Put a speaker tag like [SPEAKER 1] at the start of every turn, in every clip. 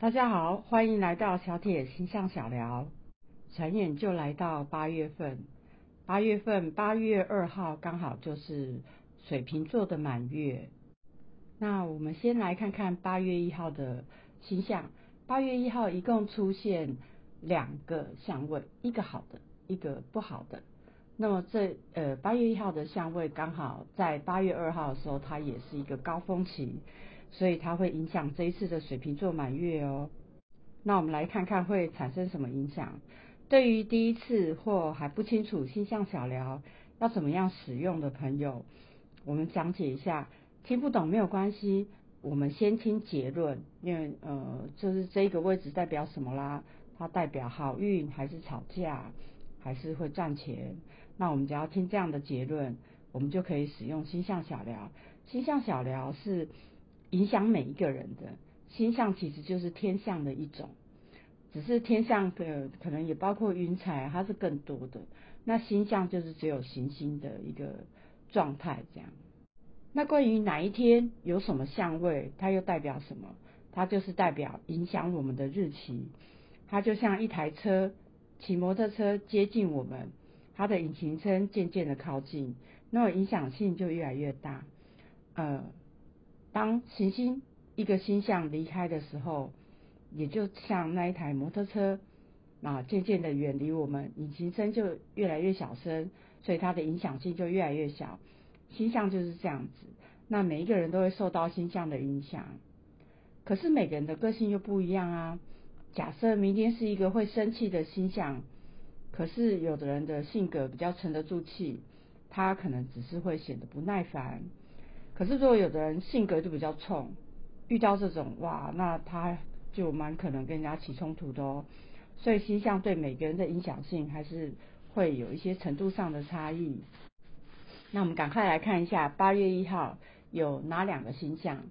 [SPEAKER 1] 大家好，欢迎来到小铁星象小聊。转眼就来到八月份，八月份八月二号刚好就是水瓶座的满月。那我们先来看看八月一号的星象。八月一号一共出现两个相位，一个好的，一个不好的。那么这呃八月一号的相位刚好在八月二号的时候，它也是一个高峰期。所以它会影响这一次的水瓶座满月哦。那我们来看看会产生什么影响。对于第一次或还不清楚星象小聊要怎么样使用的朋友，我们讲解一下。听不懂没有关系，我们先听结论，因为呃，就是这个位置代表什么啦？它代表好运还是吵架，还是会赚钱？那我们只要听这样的结论，我们就可以使用星象小聊。星象小聊是。影响每一个人的星象其实就是天象的一种，只是天象的可能也包括云彩，它是更多的。那星象就是只有行星的一个状态这样。那关于哪一天有什么相位，它又代表什么？它就是代表影响我们的日期。它就像一台车骑摩托车接近我们，它的引擎声渐渐的靠近，那么影响性就越来越大。呃。当行星一个星象离开的时候，也就像那一台摩托车啊，渐渐的远离我们，引擎声就越来越小声，所以它的影响性就越来越小。星象就是这样子，那每一个人都会受到星象的影响，可是每个人的个性又不一样啊。假设明天是一个会生气的星象，可是有的人的性格比较沉得住气，他可能只是会显得不耐烦。可是，如果有的人性格就比较冲，遇到这种哇，那他就蛮可能跟人家起冲突的哦。所以星象对每个人的影响性还是会有一些程度上的差异。那我们赶快来看一下八月一号有哪两个星象，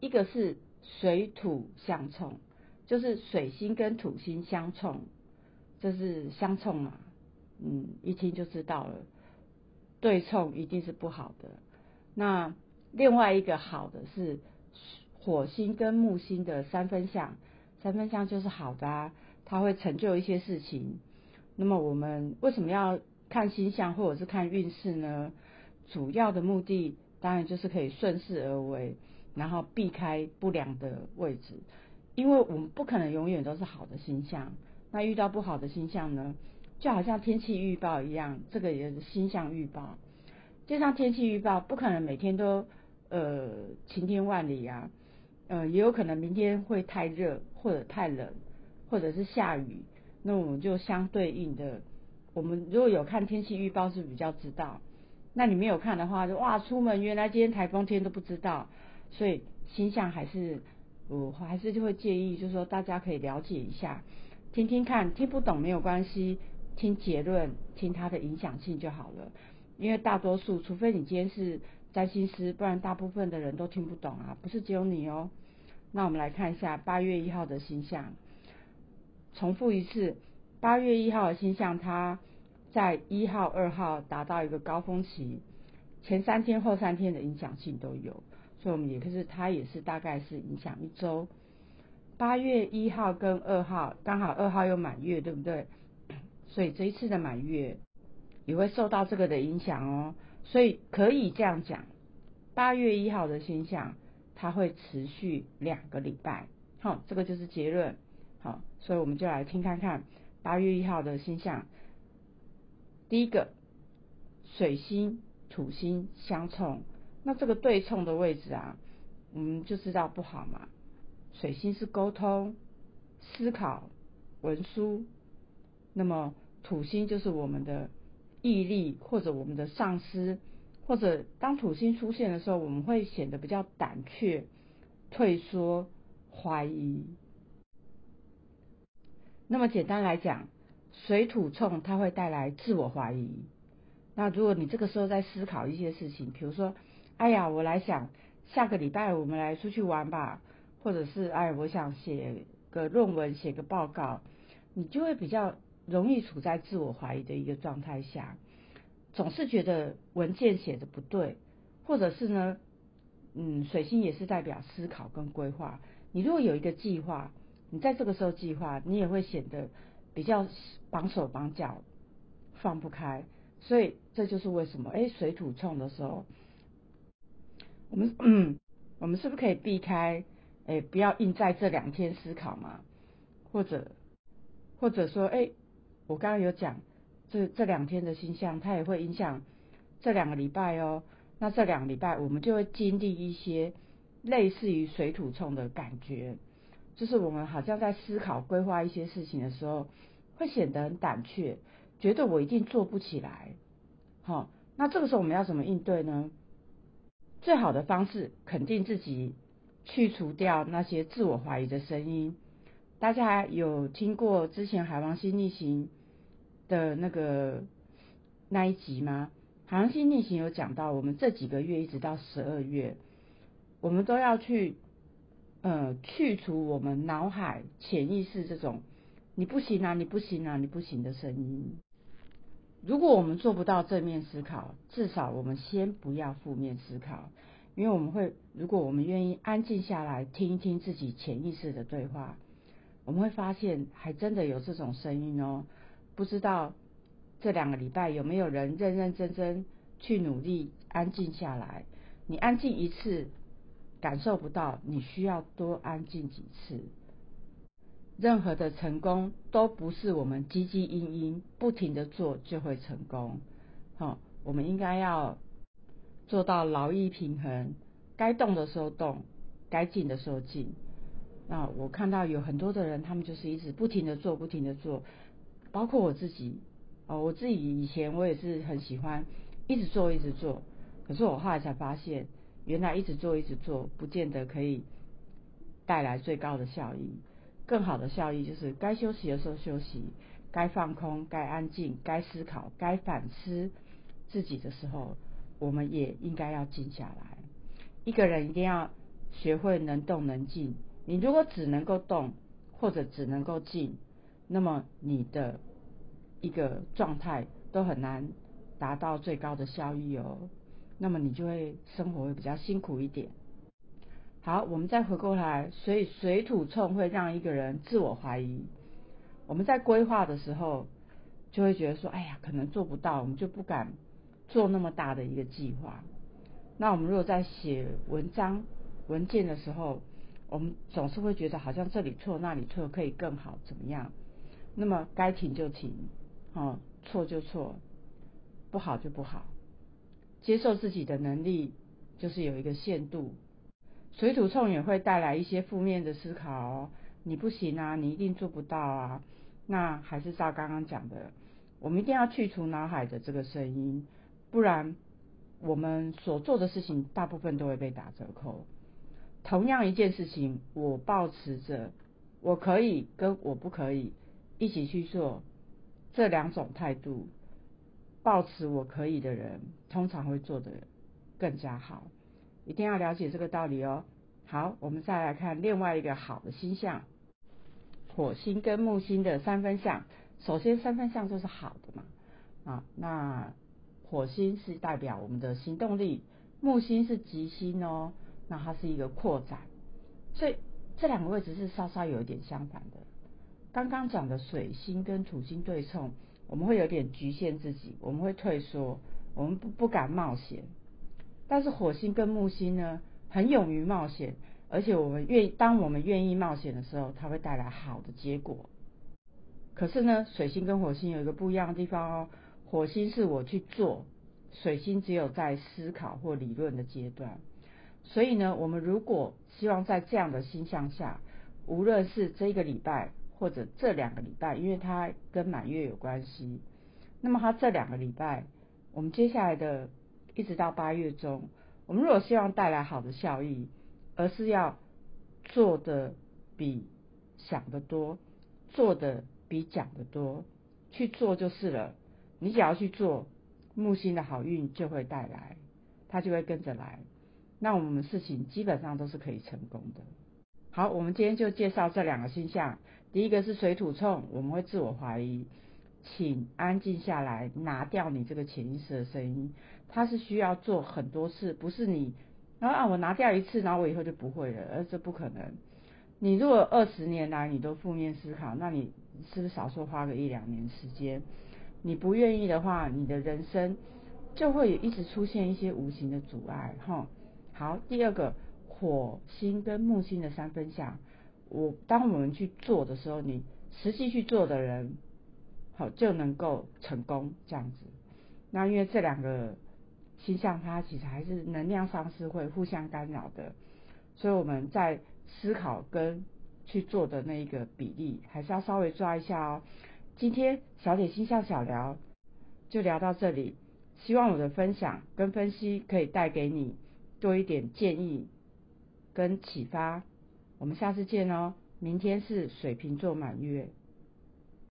[SPEAKER 1] 一个是水土相冲，就是水星跟土星相冲，这是相冲嘛？嗯，一听就知道了，对冲一定是不好的。那另外一个好的是火星跟木星的三分相，三分相就是好的啊，它会成就一些事情。那么我们为什么要看星象或者是看运势呢？主要的目的当然就是可以顺势而为，然后避开不良的位置。因为我们不可能永远都是好的星象，那遇到不好的星象呢，就好像天气预报一样，这个也是星象预报，就像天气预报不可能每天都。呃，晴天万里啊，呃，也有可能明天会太热，或者太冷，或者是下雨。那我们就相对应的，我们如果有看天气预报是比较知道。那你没有看的话，就哇，出门原来今天台风天都不知道。所以星象还是我还是就会建议，就是说大家可以了解一下，听听看，听不懂没有关系，听结论，听它的影响性就好了。因为大多数，除非你今天是。占星师，不然大部分的人都听不懂啊，不是只有你哦。那我们来看一下八月一号的星象，重复一次，八月一号的星象，它在一号、二号达到一个高峰期，前三天、后三天的影响性都有，所以我们也可是它也是大概是影响一周。八月一号跟二号刚好二号又满月，对不对？所以这一次的满月也会受到这个的影响哦。所以可以这样讲，八月一号的星象，它会持续两个礼拜，好，这个就是结论，好，所以我们就来听看看八月一号的星象。第一个，水星、土星相冲，那这个对冲的位置啊，我们就知道不好嘛。水星是沟通、思考、文书，那么土星就是我们的。毅力，或者我们的上司，或者当土星出现的时候，我们会显得比较胆怯、退缩、怀疑。那么简单来讲，水土冲它会带来自我怀疑。那如果你这个时候在思考一些事情，比如说，哎呀，我来想下个礼拜我们来出去玩吧，或者是哎，我想写个论文、写个报告，你就会比较。容易处在自我怀疑的一个状态下，总是觉得文件写的不对，或者是呢，嗯，水星也是代表思考跟规划。你如果有一个计划，你在这个时候计划，你也会显得比较绑手绑脚，放不开。所以这就是为什么，哎，水土冲的时候，我们嗯，我们是不是可以避开？哎，不要硬在这两天思考嘛，或者或者说，哎，我刚刚有讲，这这两天的星象，它也会影响这两个礼拜哦。那这两个礼拜，我们就会经历一些类似于水土冲的感觉，就是我们好像在思考规划一些事情的时候，会显得很胆怯，觉得我一定做不起来。好，那这个时候我们要怎么应对呢？最好的方式，肯定自己，去除掉那些自我怀疑的声音。大家有听过之前海王星逆行的那个那一集吗？海王星逆行有讲到，我们这几个月一直到十二月，我们都要去，呃，去除我们脑海潜意识这种“你不行啊，你不行啊，你不行”的声音。如果我们做不到正面思考，至少我们先不要负面思考，因为我们会，如果我们愿意安静下来听一听自己潜意识的对话，我们会发现还真的有这种声音哦，不知道。这两个礼拜有没有人认认真真去努力安静下来？你安静一次感受不到，你需要多安静几次。任何的成功都不是我们汲汲营营不停的做就会成功。好，我们应该要做到劳逸平衡，该动的时候动，该静的时候静。那我看到有很多的人，他们就是一直不停的做，不停的做，包括我自己。哦，我自己以前我也是很喜欢一直做一直做，可是我后来才发现，原来一直做一直做不见得可以带来最高的效益。更好的效益就是该休息的时候休息，该放空、该安静、该思考、该反思自己的时候，我们也应该要静下来。一个人一定要学会能动能静。你如果只能够动或者只能够静，那么你的。一个状态都很难达到最高的效益哦，那么你就会生活会比较辛苦一点。好，我们再回过来，所以水土冲会让一个人自我怀疑。我们在规划的时候，就会觉得说，哎呀，可能做不到，我们就不敢做那么大的一个计划。那我们如果在写文章文件的时候，我们总是会觉得好像这里错那里错，可以更好怎么样？那么该停就停。哦，错就错，不好就不好，接受自己的能力就是有一个限度。水土冲也会带来一些负面的思考，哦，你不行啊，你一定做不到啊。那还是照刚刚讲的，我们一定要去除脑海的这个声音，不然我们所做的事情大部分都会被打折扣。同样一件事情，我保持着我可以跟我不可以一起去做。这两种态度，抱持我可以的人，通常会做的更加好。一定要了解这个道理哦。好，我们再来看另外一个好的星象，火星跟木星的三分相。首先，三分相就是好的嘛。啊，那火星是代表我们的行动力，木星是吉星哦，那它是一个扩展。所以这两个位置是稍稍有一点相反的。刚刚讲的水星跟土星对冲，我们会有点局限自己，我们会退缩，我们不不敢冒险。但是火星跟木星呢，很勇于冒险，而且我们愿当我们愿意冒险的时候，它会带来好的结果。可是呢，水星跟火星有一个不一样的地方哦，火星是我去做，水星只有在思考或理论的阶段。所以呢，我们如果希望在这样的星象下，无论是这个礼拜。或者这两个礼拜，因为它跟满月有关系，那么它这两个礼拜，我们接下来的一直到八月中，我们如果希望带来好的效益，而是要做的比想的多，做的比讲的多，去做就是了。你只要去做，木星的好运就会带来，它就会跟着来，那我们事情基本上都是可以成功的。好，我们今天就介绍这两个星象。第一个是水土冲，我们会自我怀疑，请安静下来，拿掉你这个潜意识的声音。它是需要做很多次，不是你，然后啊，我拿掉一次，然后我以后就不会了，而这不可能。你如果二十年来你都负面思考，那你是不是少说花个一两年时间？你不愿意的话，你的人生就会一直出现一些无形的阻碍，哈。好，第二个火星跟木星的三分相，我当我们去做的时候，你实际去做的人，好就能够成功这样子。那因为这两个星象，它其实还是能量上是会互相干扰的，所以我们在思考跟去做的那一个比例，还是要稍微抓一下哦。今天小点星象小聊就聊到这里，希望我的分享跟分析可以带给你多一点建议跟启发。我们下次见哦，明天是水瓶座满月。